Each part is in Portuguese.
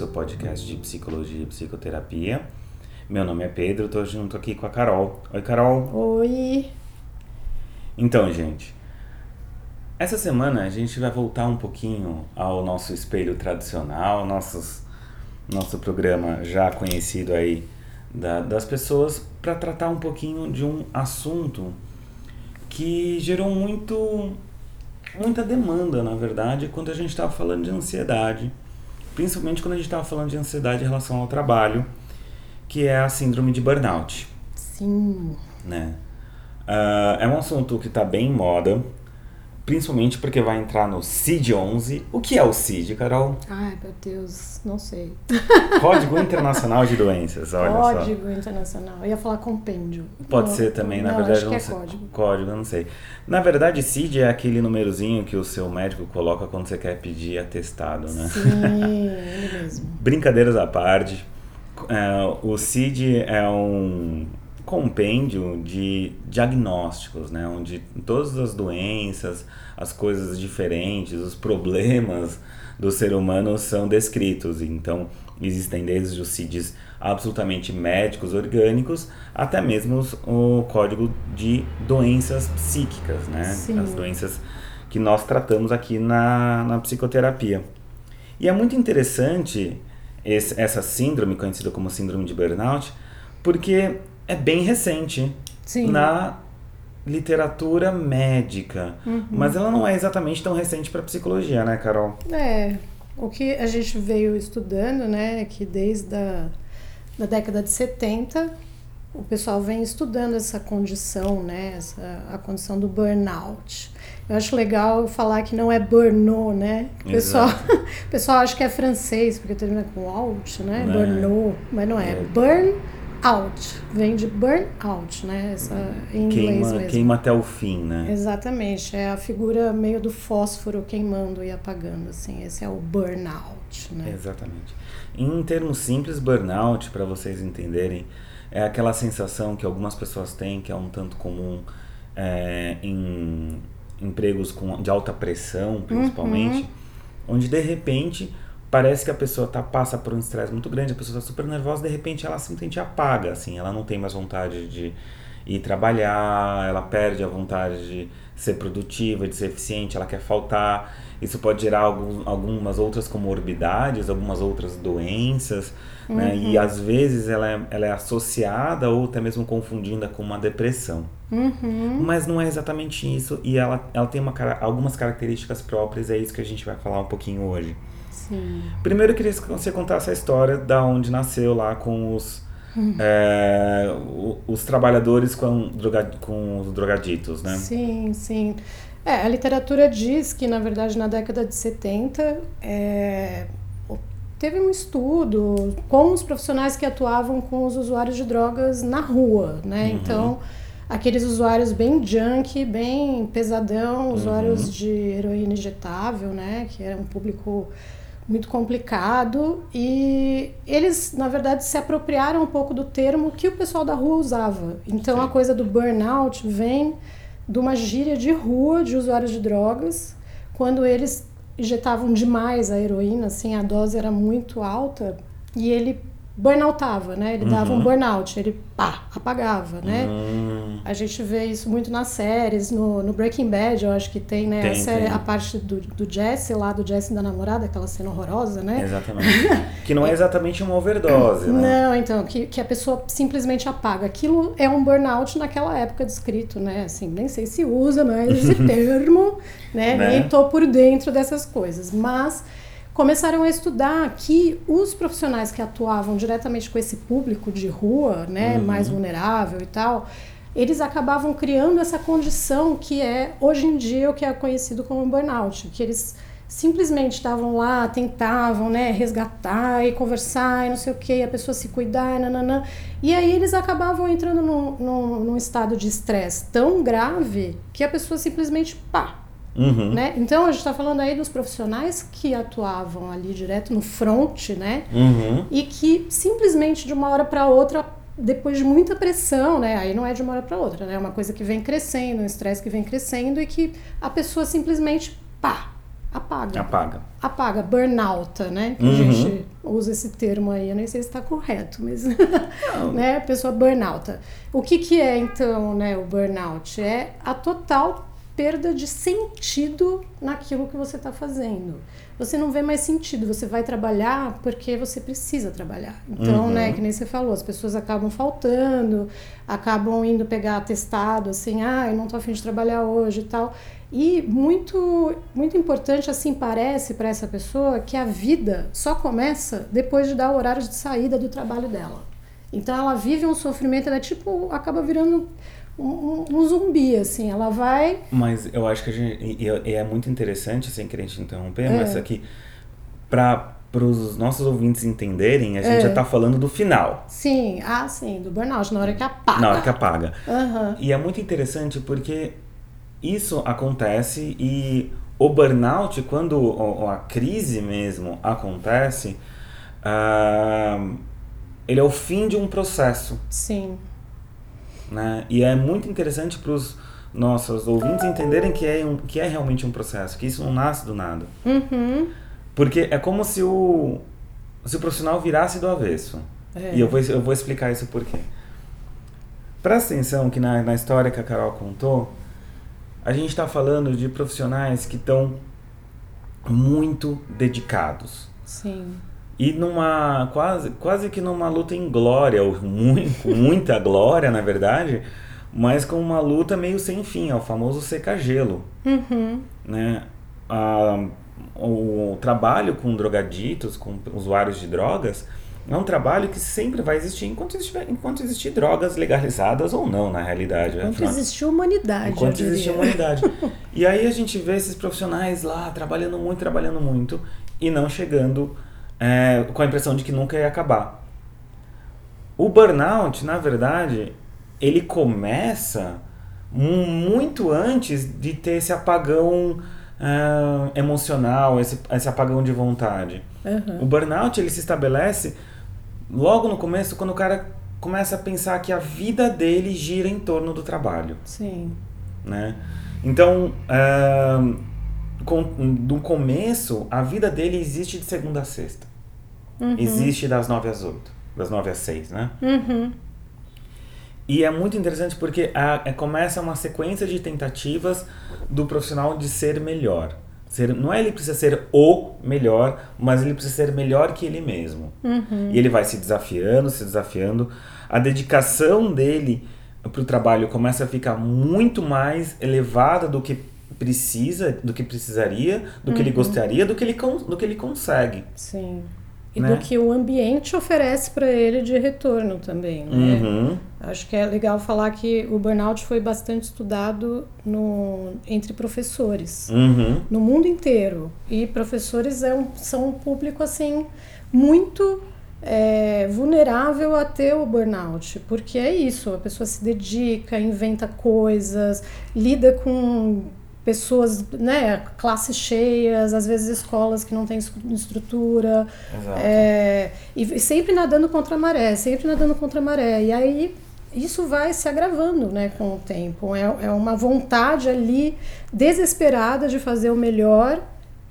seu podcast de psicologia e psicoterapia. Meu nome é Pedro, estou junto aqui com a Carol. Oi, Carol. Oi. Então, gente, essa semana a gente vai voltar um pouquinho ao nosso espelho tradicional, nossos, nosso programa já conhecido aí da, das pessoas, para tratar um pouquinho de um assunto que gerou muito muita demanda, na verdade, quando a gente estava falando de ansiedade, principalmente quando a gente estava falando de ansiedade em relação ao trabalho, que é a síndrome de burnout. Sim. Né? Uh, é um assunto que está bem em moda, principalmente porque vai entrar no CID-11. O que é o CID, Carol? Ai, meu Deus, não sei. Código Internacional de Doenças, olha código só. Código Internacional. Eu ia falar compêndio. Pode não, ser também, na não, verdade. Acho não que é sei. código. Código, não sei. Na verdade, CID é aquele númerozinho que o seu médico coloca quando você quer pedir atestado, né? Sim, ele mesmo. Brincadeiras à parte. É, o CID é um compêndio de diagnósticos, né, onde todas as doenças, as coisas diferentes, os problemas do ser humano são descritos. Então, existem desde os CIDs absolutamente médicos, orgânicos, até mesmo o código de doenças psíquicas, né? Sim. As doenças que nós tratamos aqui na, na psicoterapia. E é muito interessante esse, essa síndrome, conhecida como síndrome de burnout, porque é bem recente Sim. na literatura médica. Uhum. Mas ela não é exatamente tão recente para psicologia, né, Carol? É. O que a gente veio estudando, né, é que desde a da década de 70 o pessoal vem estudando essa condição, né, essa, a condição do burnout. Eu acho legal falar que não é burnout, né? O pessoal, o pessoal acha que é francês, porque termina com out, né? Não. Burnout, mas não é. É. Burn out, vem de burn out, né? Essa, em inglês Queima, mesmo. queima até o fim, né? Exatamente, é a figura meio do fósforo queimando e apagando, assim. Esse é o burnout, né? Exatamente. Em termos simples, burnout, para vocês entenderem, é aquela sensação que algumas pessoas têm, que é um tanto comum é, em empregos com, de alta pressão, principalmente, onde de repente parece que a pessoa tá, passa por um estresse muito grande, a pessoa está super nervosa, de repente ela simplesmente apaga, assim, ela não tem mais vontade de ir trabalhar, ela perde a vontade de ser produtiva, de ser eficiente, ela quer faltar. Isso pode gerar algum, algumas outras comorbidades, algumas outras doenças, né? E às vezes ela é, ela é associada ou até mesmo confundida com uma depressão. Uhum. Mas não é exatamente isso e ela, ela tem uma, algumas características próprias, é isso que a gente vai falar um pouquinho hoje. Sim. Primeiro eu queria que você contasse a história da onde nasceu lá com os, é, os trabalhadores com, droga, com os drogaditos, né? Sim, sim. É, a literatura diz que, na verdade, na década de 70, é, o- teve um estudo com os profissionais que atuavam com os usuários de drogas na rua, né? Uhum. Então, aqueles usuários bem junk, bem pesadão, usuários de heroína injetável, né? Que era um público muito complicado e eles, na verdade, se apropriaram um pouco do termo que o pessoal da rua usava. Então, Sim. a coisa do burnout vem de uma gíria de rua de usuários de drogas, quando eles injetavam demais a heroína, assim, a dose era muito alta e ele burnoutava, né? Ele dava um Uhum. burnout, ele pá, apagava, né? Hum, A gente vê isso muito nas séries, no, no Breaking Bad, eu acho que tem, né? Tem, a série, tem. a parte do, do Jesse lá, do Jesse da namorada, aquela cena horrorosa, né? exatamente. que não é exatamente uma overdose, né? Não, então, que, que a pessoa simplesmente apaga. Aquilo é um burnout naquela época descrito, né? Assim, nem sei se usa mais esse termo, né? Né? Nem tô por dentro dessas coisas. Mas começaram a estudar que os profissionais que atuavam diretamente com esse público de rua, né, Uhum. mais vulnerável e tal, eles acabavam criando essa condição que é hoje em dia o que é conhecido como burnout, que eles simplesmente estavam lá, tentavam, né, resgatar e conversar e não sei o que, a pessoa se cuidar, e nananã. E aí eles acabavam entrando num, num, num estado de estresse tão grave que a pessoa simplesmente pá, Uhum. né? Então a gente está falando aí dos profissionais que atuavam ali direto no front, né? Uhum. E que simplesmente de uma hora para outra, depois de muita pressão, né? Aí não é de uma hora para outra, né? É uma coisa que vem crescendo, um estresse que vem crescendo e que a pessoa simplesmente pá, apaga. Apaga. Apaga, burnout, né? Que Uhum. A gente usa esse termo aí, eu nem sei se está correto, mas né, a pessoa burnout. O que, que é então né, o burnout? É a total perda de sentido naquilo que você está fazendo. Você não vê mais sentido, você vai trabalhar porque você precisa trabalhar. Então, Uhum. né, que nem você falou, as pessoas acabam faltando, acabam indo pegar atestado, assim, ah, eu não tô afim de trabalhar hoje e tal. E muito, muito importante, assim, parece para essa pessoa que a vida só começa depois de dar o horário de saída do trabalho dela. Então ela vive um sofrimento, ela é tipo, acaba virando um, um- um zumbi, assim, ela vai. Mas eu acho que a gente. E, é muito interessante, sem querer te interromper, É. mas aqui, para os nossos ouvintes entenderem, a gente É. já tá falando do final, Sim, ah, sim, do burnout, na hora que apaga. na hora que apaga. Aham. E é muito interessante porque isso acontece e o burnout, quando a crise mesmo acontece, ah, ele é o fim de um processo. Sim. Né? E é muito interessante para os nossos ouvintes entenderem que é, um, que é realmente um processo, que isso não nasce do nada. Uhum. Porque é como se o, se o profissional virasse do avesso. É. E eu vou, eu vou explicar isso por quê. Presta atenção que na, na história que a Carol contou, a gente está falando de profissionais que estão muito dedicados. Sim. E numa quase, quase que numa luta em glória, ou muito, com muita glória, na verdade, mas com uma luta meio sem fim, é o famoso seca-gelo, Uhum. né? Ah, o, trabalho com drogaditos, com usuários de drogas, é um trabalho que sempre vai existir enquanto existir, enquanto existir drogas legalizadas ou não, na realidade. Enquanto Afinal- existe humanidade. Enquanto diria. humanidade. E aí a gente vê esses profissionais lá trabalhando muito, trabalhando muito e não chegando é, com a impressão de que nunca ia acabar. O burnout, na verdade, ele começa mu- muito antes de ter esse apagão é, emocional, esse, esse apagão de vontade. Aham. O burnout ele se estabelece logo no começo, quando o cara começa a pensar que a vida dele gira em torno do trabalho Sim. né? Então, ahn, com, do começo, a vida dele existe de segunda a sexta. Existe das nove às oito, das nove às seis, né? Uhum. E é muito interessante porque a- é- começa uma sequência de tentativas do profissional de ser melhor. Ser, não é ele precisa ser o melhor, mas ele precisa ser melhor que ele mesmo. Uhum. E ele vai se desafiando, se desafiando. A dedicação dele para o trabalho começa a ficar muito mais elevada do que precisa, do que precisaria, do que ele gostaria, do que ele, do que ele consegue. Sim. E Né? do que o ambiente oferece para ele de retorno também, né? Uhum. Acho que é legal falar que o burnout foi bastante estudado no, entre professores. Uhum. no mundo inteiro. E professores é um, são um público assim muito é, vulnerável a ter o burnout, porque é isso, a pessoa se dedica, inventa coisas, lida com pessoas, né, classes cheias, às vezes escolas que não têm es- estrutura, Exato. é, e sempre nadando contra a maré, sempre nadando contra a maré. E aí isso vai se agravando né, com o tempo. É, é uma vontade ali desesperada de fazer o melhor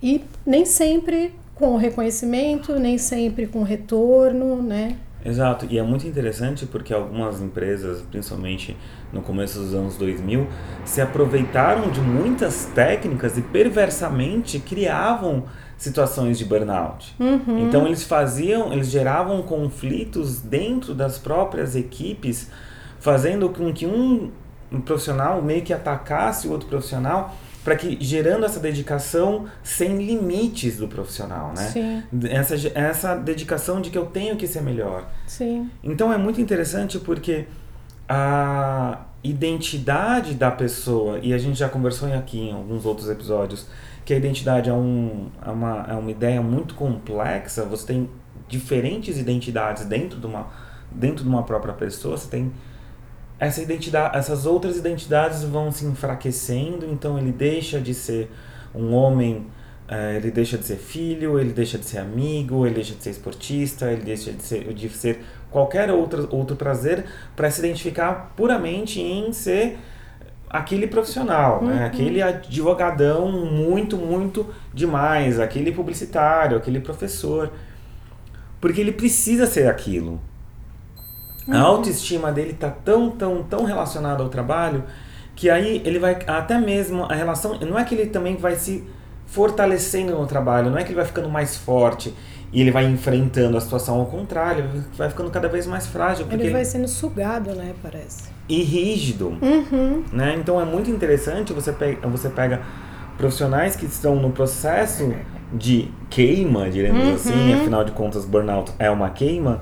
e nem sempre com reconhecimento, nem sempre com retorno, né? Exato, e é muito interessante porque algumas empresas, principalmente no começo dos anos 2000, se aproveitaram de muitas técnicas e perversamente criavam situações de burnout. Então eles faziam, eles geravam conflitos dentro das próprias equipes, fazendo com que um profissional meio que atacasse o outro profissional para que gerando essa dedicação sem limites do profissional, né? Sim, essa, essa dedicação de que eu tenho que ser melhor. sim, Então é muito interessante porque a identidade da pessoa, e a gente já conversou aqui em alguns outros episódios, que a identidade é, um, é, uma, é uma ideia muito complexa, você tem diferentes identidades dentro de uma, dentro de uma própria pessoa, você tem essa identidade, essas outras identidades vão se enfraquecendo, então ele deixa de ser um homem, eh, ele deixa de ser filho, ele deixa de ser amigo, ele deixa de ser esportista, ele deixa de ser, de ser qualquer outro, outro prazer para se identificar puramente em ser aquele profissional, né? aquele advogadão muito, muito demais, aquele publicitário, aquele professor. Porque ele precisa ser aquilo. A autoestima dele tá tão, tão, tão relacionada ao trabalho que aí ele vai até mesmo a relação, não é que ele também vai se fortalecendo no trabalho, não é que ele vai ficando mais forte e ele vai enfrentando a situação ao contrário, vai ficando cada vez mais frágil. Porque... Ele vai sendo sugado, né, parece. E rígido. Uhum. Né? Então é muito interessante, você pega, você pega profissionais que estão no processo de queima, diremos Uhum. assim, afinal de contas, burnout é uma queima,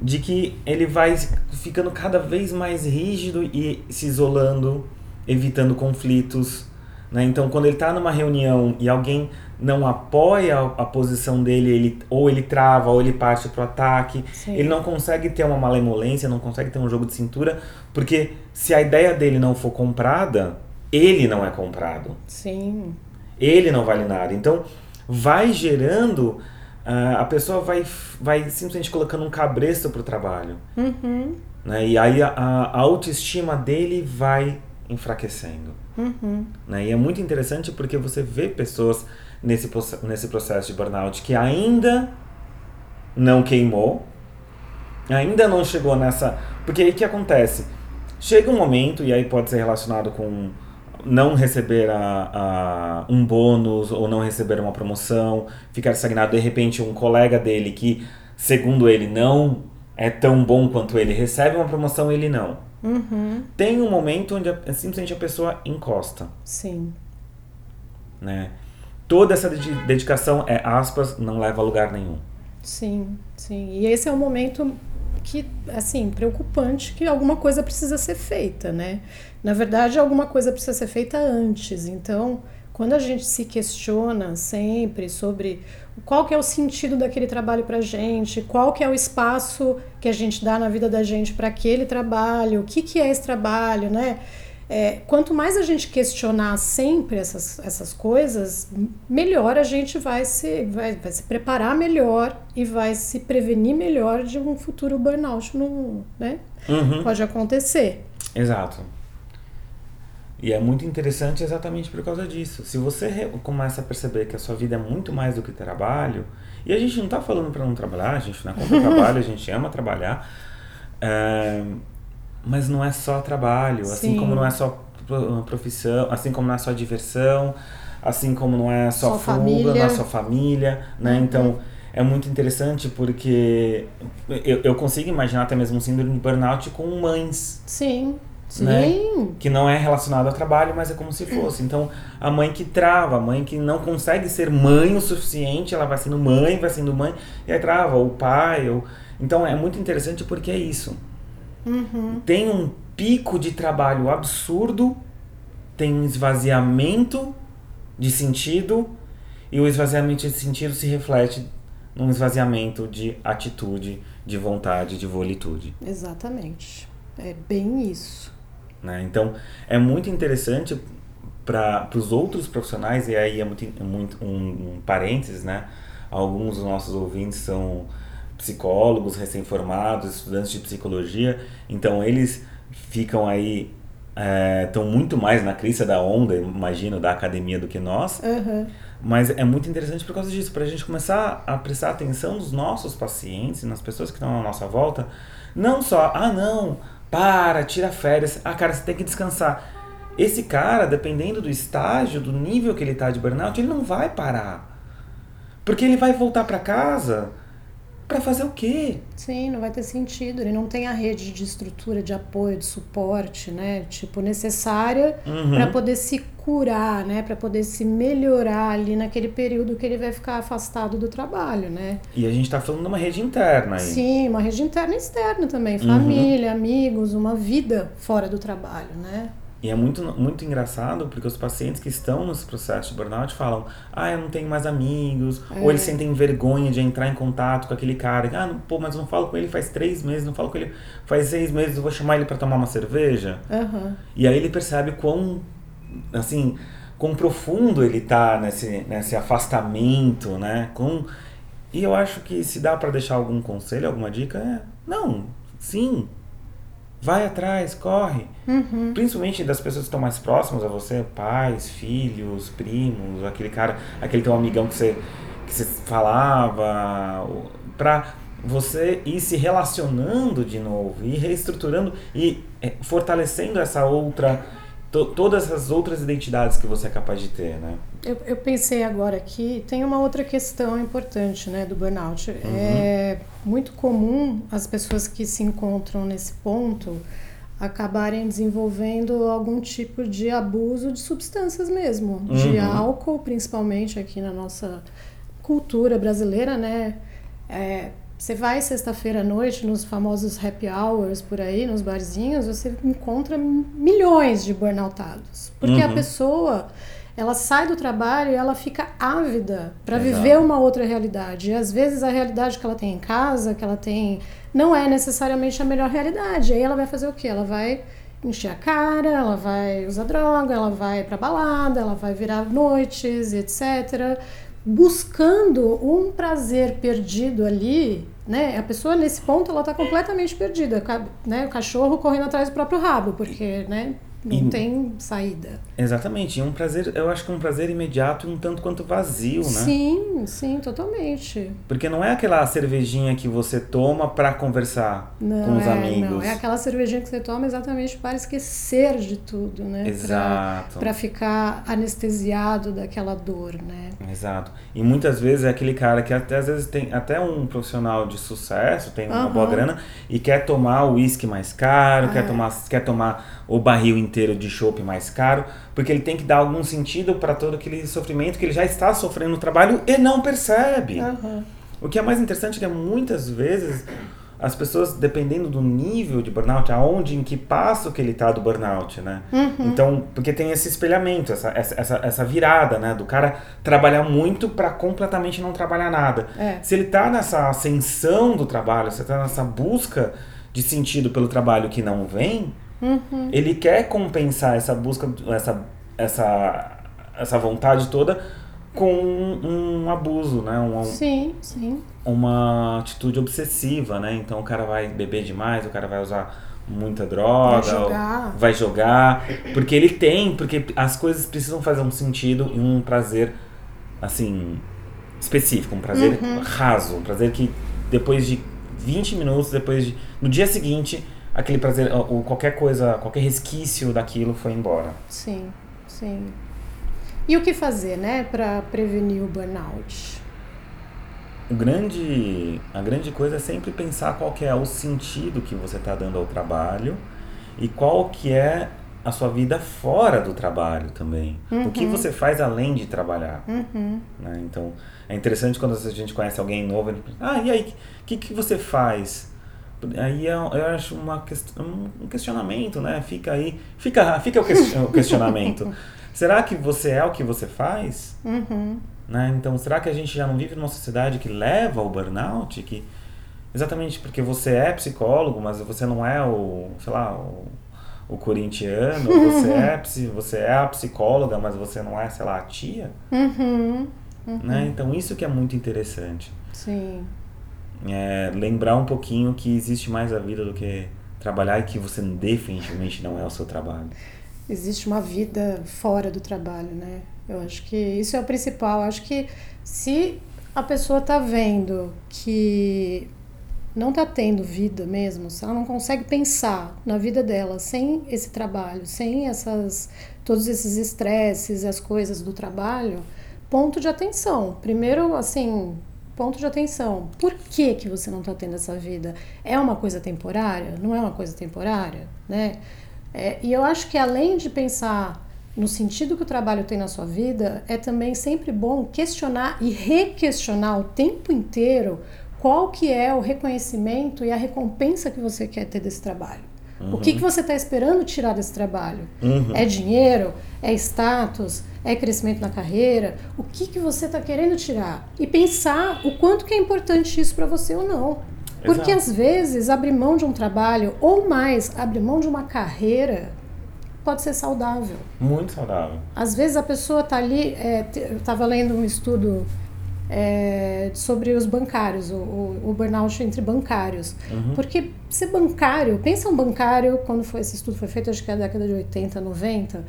de que ele vai ficando cada vez mais rígido e se isolando, evitando conflitos. Né? Então, quando ele está numa reunião e alguém não apoia a, posição dele, ele, ou ele trava, ou ele parte para o ataque, Sim. ele não consegue ter uma malemolência, não consegue ter um jogo de cintura, porque se a ideia dele não for comprada, ele não é comprado Sim. ele não vale nada. Então, vai gerando, a pessoa vai, vai simplesmente colocando um cabresto pro trabalho. Uhum. Né? E aí a, a autoestima dele vai enfraquecendo. Uhum. Né? E é muito interessante porque você vê pessoas nesse, nesse processo de burnout que ainda não queimou, ainda não chegou nessa. Porque aí o que acontece? Chega um momento, e aí pode ser relacionado com não receber a, a- um bônus ou não receber uma promoção, ficar estagnado, de repente um colega dele que, segundo ele, não é tão bom quanto ele, recebe uma promoção ele não. Uhum. Tem um momento onde a- simplesmente a pessoa encosta Sim. né? Toda essa dedi- dedicação é aspas, não leva a lugar nenhum. Sim, sim. E esse é um momento que, assim, preocupante que alguma coisa precisa ser feita, né? Na verdade, alguma coisa precisa ser feita antes. Então, quando a gente se questiona sempre sobre qual que é o sentido daquele trabalho pra gente, qual que é o espaço que a gente dá na vida da gente para aquele trabalho, o que que é esse trabalho, né? É, quanto mais a gente questionar sempre essas, essas coisas, melhor a gente vai se, vai, vai se preparar melhor e vai se prevenir melhor de um futuro burnout, no, né? Uhum. Pode acontecer. Exato. E é muito interessante exatamente por causa disso. Se você começa a perceber que a sua vida é muito mais do que trabalho, e a gente não tá falando para não trabalhar, a gente não é contra o trabalho, a gente ama trabalhar, é, mas não é só trabalho, assim Sim. como não é só pro- profissão, assim como não é só diversão, assim como não é só, Só fuga, família. não é só família, né? Uhum. Então é muito interessante porque eu, eu consigo imaginar até mesmo um síndrome de burnout com mães Sim, sim. Né? que não é relacionado ao trabalho, mas é como se fosse. Então, a mãe que trava, a mãe que não consegue ser mãe o suficiente, ela vai sendo mãe, vai sendo mãe, e aí trava, o pai, ou... Então, é muito interessante porque é isso. Uhum. Tem um pico de trabalho absurdo, tem um esvaziamento de sentido, e o esvaziamento de sentido se reflete num esvaziamento de atitude, de vontade, de volitude. Exatamente. É bem isso. né? Então é muito interessante para os outros profissionais, e aí é muito, é muito um, um parênteses, né? Alguns dos nossos ouvintes são psicólogos recém-formados, estudantes de psicologia, então eles ficam aí, estão muito mais na crista da onda, imagino, da academia do que nós, Uhum. mas é muito interessante por causa disso, para a gente começar a prestar atenção nos nossos pacientes, nas pessoas que estão à nossa volta, não só, ah não, para, tira férias, ah cara, você tem que descansar. Esse cara, dependendo do estágio, do nível que ele tá de burnout, ele não vai parar. Porque ele vai voltar para casa para fazer o quê? Sim, não vai ter sentido. Ele não tem a rede de estrutura, de apoio, de suporte, né? Tipo, necessária Uhum. para poder se curar, né? Para poder se melhorar ali naquele período que ele vai ficar afastado do trabalho, né? E a gente tá falando de uma rede interna aí. Sim, uma rede interna e externa também. Uhum. Família, amigos, uma vida fora do trabalho, né? E é muito, muito engraçado porque os pacientes que estão nesse processo de burnout falam: ah, eu não tenho mais amigos, ou eles sentem vergonha de entrar em contato com aquele cara. Ah, não, pô, mas eu não falo com ele faz três meses, não falo com ele faz seis meses, eu vou chamar ele para tomar uma cerveja. Aham. E aí ele percebe quão, assim, quão profundo ele tá nesse, nesse afastamento, né? Com... E eu acho que se dá para deixar algum conselho, alguma dica, é não, sim. Vai atrás, corre. Uhum. Principalmente das pessoas que estão mais próximas a você, pais, filhos, primos, aquele cara, aquele teu amigão que você, que você falava, pra você ir se relacionando de novo, ir reestruturando e é, fortalecendo essa outra to, todas as outras identidades que você é capaz de ter, né? Eu, eu pensei agora aqui, tem uma outra questão importante, né, do burnout. Uhum. É muito comum as pessoas que se encontram nesse ponto acabarem desenvolvendo algum tipo de abuso de substâncias mesmo, uhum. de álcool, principalmente aqui na nossa cultura brasileira, né? É, você vai sexta-feira à noite nos famosos happy hours por aí, nos barzinhos, você encontra milhões de burnoutados. Porque uhum. a pessoa, ela sai do trabalho e ela fica ávida para viver uma outra realidade. E às vezes a realidade que ela tem em casa, que ela tem, não é necessariamente a melhor realidade. Aí ela vai fazer o quê? Ela vai encher a cara, ela vai usar droga, ela vai para balada, ela vai virar noites, etc buscando um prazer perdido ali, né? A pessoa nesse ponto ela está completamente perdida, né? O cachorro correndo atrás do próprio rabo, porque, né? Não e, tem saída. Exatamente. um prazer, eu acho que um prazer imediato e um tanto quanto vazio, né? Sim, sim, totalmente. Porque não é aquela cervejinha que você toma para conversar não, com os é, amigos. Não, é aquela cervejinha que você toma exatamente para esquecer de tudo, né? Exato. Para ficar anestesiado daquela dor, né? Exato. E muitas vezes é aquele cara que até às vezes tem até um profissional de sucesso, tem uma uhum. boa grana e quer tomar o uísque mais caro, ah, quer, é. tomar, quer tomar o barril inteiro de chopp mais caro, porque ele tem que dar algum sentido para todo aquele sofrimento que ele já está sofrendo no trabalho e não percebe. Uhum. O que é mais interessante é que muitas vezes as pessoas, dependendo do nível de burnout, aonde, em que passo que ele está do burnout, né? Uhum. Então, porque tem esse espelhamento, essa, essa, essa virada, né? Do cara trabalhar muito para completamente não trabalhar nada. É. Se ele está nessa ascensão do trabalho, se está nessa busca de sentido pelo trabalho que não vem, Uhum. Ele quer compensar essa busca, essa, essa, essa vontade toda com um, um abuso, né? Um, sim, sim. Uma atitude obsessiva, né? Então o cara vai beber demais, o cara vai usar muita droga, vai jogar, vai jogar porque ele tem, porque as coisas precisam fazer um sentido e um prazer assim específico, um prazer uhum. raso, um prazer que depois de 20 minutos, depois de no dia seguinte aquele prazer, ou qualquer coisa, qualquer resquício daquilo foi embora. Sim, sim. E o que fazer, né, para prevenir o burnout? O grande, a grande coisa é sempre pensar qual que é o sentido que você está dando ao trabalho e qual que é a sua vida fora do trabalho também. Uhum. O que uhum. você faz além de trabalhar. Uhum. Né? Então, é interessante quando a gente conhece alguém novo, ah, e aí, o que, que você faz? Aí eu, é, eu acho uma um questionamento, né? Fica aí, fica, fica o questionamento. será que você é o que você faz? Uhum. Né? Então, será que a gente já não vive numa sociedade que leva ao burnout? Que exatamente porque você é psicólogo, mas você não é o, sei lá, o, o corintiano, você é você é a psicóloga, mas você não é, sei lá, a tia? Uhum. Uhum. Né? Então, isso que é muito interessante. Sim é, lembrar um pouquinho que existe mais a vida do que trabalhar e que você definitivamente não é o seu trabalho. Existe uma vida fora do trabalho, né? Eu acho que isso é o principal. Eu acho que se a pessoa está vendo que não está tendo vida mesmo, se ela não consegue pensar na vida dela sem esse trabalho, sem essas todos esses estresses, as coisas do trabalho, ponto de atenção. Primeiro, assim, ponto de atenção. Por que, que você não está tendo essa vida? É uma coisa temporária? Não é uma coisa temporária? Né? É, e eu acho que além de pensar no sentido que o trabalho tem na sua vida, é também sempre bom questionar e requestionar o tempo inteiro qual que é o reconhecimento e a recompensa que você quer ter desse trabalho. Uhum. O que, que você está esperando tirar desse trabalho? Uhum. É dinheiro? É status? É crescimento na carreira? O que, que você está querendo tirar? E pensar o quanto que é importante isso para você ou não. Porque Exato. às vezes abrir mão de um trabalho, ou mais, abrir mão de uma carreira, pode ser saudável. Muito saudável. Às vezes a pessoa está ali, é, eu estava lendo um estudo é, sobre os bancários, o, o, burnout entre bancários. Uhum. Porque ser bancário, pensa um bancário, quando foi, esse estudo foi feito, acho que é da década de 80, 90,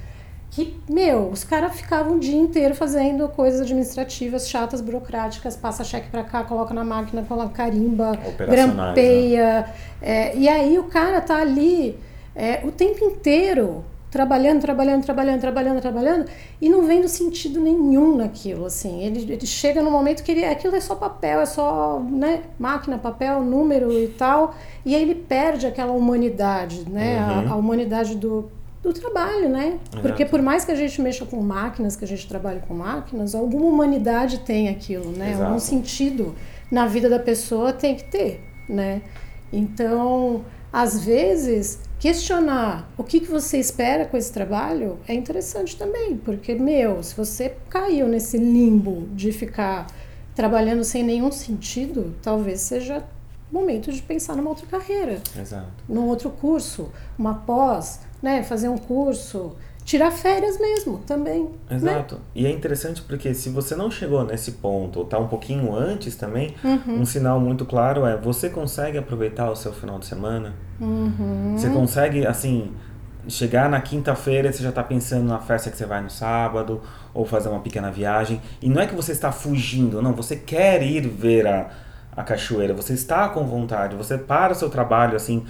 que, meu, os caras ficavam o dia inteiro fazendo coisas administrativas chatas, burocráticas, passa cheque para cá, coloca na máquina, coloca carimba, grampeia. Né? É, e aí o cara tá ali é, o tempo inteiro trabalhando, trabalhando, trabalhando, trabalhando, trabalhando, e não vendo sentido nenhum naquilo, assim. Ele, ele chega no momento que ele, aquilo é só papel, é só né, máquina, papel, número e tal, e aí ele perde aquela humanidade, né? Uhum. A, a, humanidade do, do trabalho, né? Porque por mais que a gente mexa com máquinas, que a gente trabalhe com máquinas, alguma humanidade tem aquilo, né? Exato. Algum sentido na vida da pessoa tem que ter, né? Então, às vezes, questionar o que, que você espera com esse trabalho é interessante também, porque, meu, se você caiu nesse limbo de ficar trabalhando sem nenhum sentido, talvez seja momento de pensar numa outra carreira. Exato. Num outro curso, uma pós, né, fazer um curso, tirar férias mesmo também. Né? Exato. Né? E é interessante porque se você não chegou nesse ponto, ou está um pouquinho antes também, uhum. um sinal muito claro é você consegue aproveitar o seu final de semana? Uhum. Você consegue, assim, chegar na quinta-feira você já está pensando na festa que você vai no sábado, ou fazer uma pequena viagem. E não é que você está fugindo, não, você quer ir ver a, a cachoeira, você está com vontade, você para o seu trabalho, assim,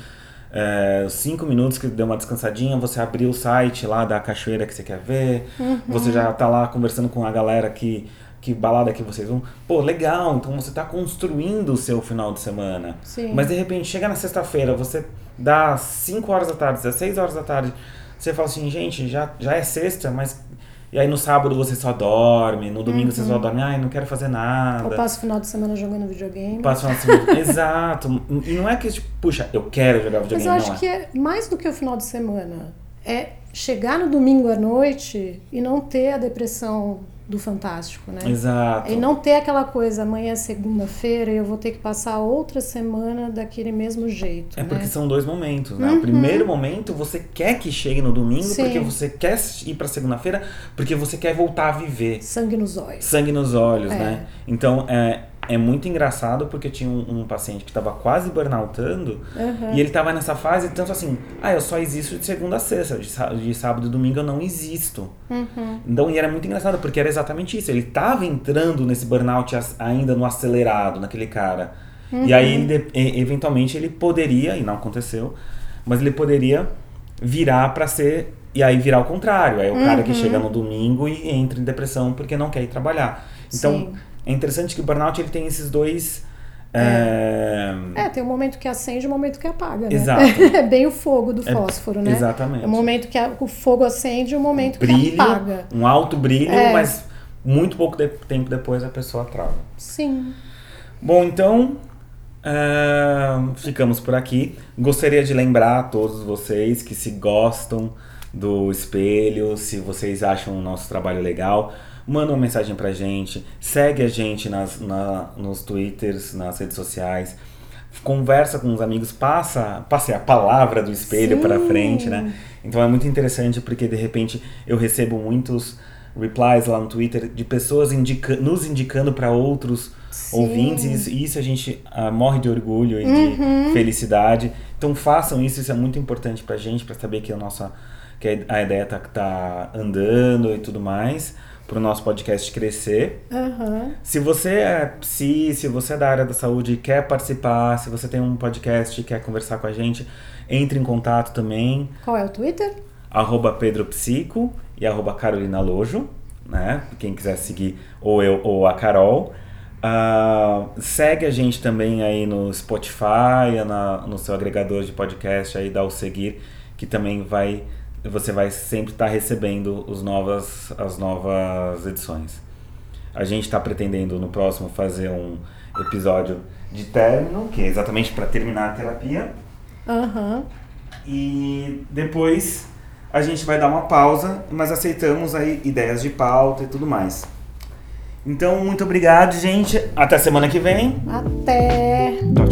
é, cinco minutos que deu uma descansadinha, você abriu o site lá da cachoeira que você quer ver, uhum. você já tá lá conversando com a galera que que balada que vocês vão. Pô, legal, então você tá construindo o seu final de semana. Sim. Mas de repente chega na sexta-feira, você dá 5 horas da tarde, 16 horas da tarde, você fala assim, gente, já, já é sexta, mas e aí no sábado você só dorme, no domingo uhum. você só uhum. dorme, ai, não quero fazer nada. Ou passa o final de semana jogando videogame. Passa o final de semana. Exato. E não é que, tipo, puxa, eu quero jogar videogame. Mas eu acho é. que é mais do que o final de semana. É chegar no domingo à noite e não ter a depressão do fantástico, né? Exato. E não ter aquela coisa, amanhã é segunda-feira e eu vou ter que passar outra semana daquele mesmo jeito. É né? porque são dois momentos, né? Uhum. O primeiro momento você quer que chegue no domingo Sim. porque você quer ir para segunda-feira porque você quer voltar a viver. Sangue nos olhos. Sangue nos olhos, é. né? Então, é, é muito engraçado porque tinha um, um paciente que estava quase burnoutando uhum. e ele estava nessa fase, tanto assim, ah, eu só existo de segunda a sexta, de, sábado e domingo eu não existo. Uhum. Então, e era muito engraçado porque era exatamente isso. Ele estava entrando nesse burnout ainda no acelerado, naquele cara. Uhum. E aí, ele, eventualmente, ele poderia, e não aconteceu, mas ele poderia virar para ser. E aí virar o contrário. Aí o cara que Uhum. chega no domingo e entra em depressão porque não quer ir trabalhar. Então, Sim. É interessante que o burnout ele tem esses dois. É, É, tem um momento que acende e um momento que apaga, né? Exato. É bem o fogo do fósforo, né? Exatamente. É o momento que a- o fogo acende e o momento brilho, que apaga. um alto brilho, É. mas muito pouco de- tempo depois a pessoa trava. Sim. Bom, então é, ficamos por aqui. Gostaria de lembrar a todos vocês que se gostam do espelho, se vocês acham o nosso trabalho legal, manda uma mensagem pra gente, segue a gente nas, na, nos twitters, nas redes sociais, conversa com os amigos, passa, passe a palavra do espelho Sim. para frente, né? Então é muito interessante porque de repente eu recebo muitos replies lá no Twitter de pessoas indica nos indicando para outros Sim. ouvintes e isso, a gente ah, morre de orgulho e Uhum. de felicidade. Então façam isso, isso é muito importante pra gente, pra saber que a nossa que a ideia tá, tá andando e tudo mais, pro nosso podcast crescer. Aham. Se você é psi, se você é da área da saúde e quer participar, se você tem um podcast e quer conversar com a gente, entre em contato também, Qual é o Twitter? arroba Pedro Psico e arroba Carolina Lojo, né? Quem quiser seguir, ou eu ou a Carol. Ah, segue a gente também aí no Spotify, na, no seu agregador de podcast aí, dá o seguir, que também vai você vai sempre estar recebendo os novas, as novas edições. A gente está pretendendo no próximo fazer um episódio de término, que é exatamente para terminar a terapia. Aham. E depois a gente vai dar uma pausa, mas aceitamos aí ideias de pauta e tudo mais. Então, muito obrigado, gente. Até semana que vem. Até! Tchau,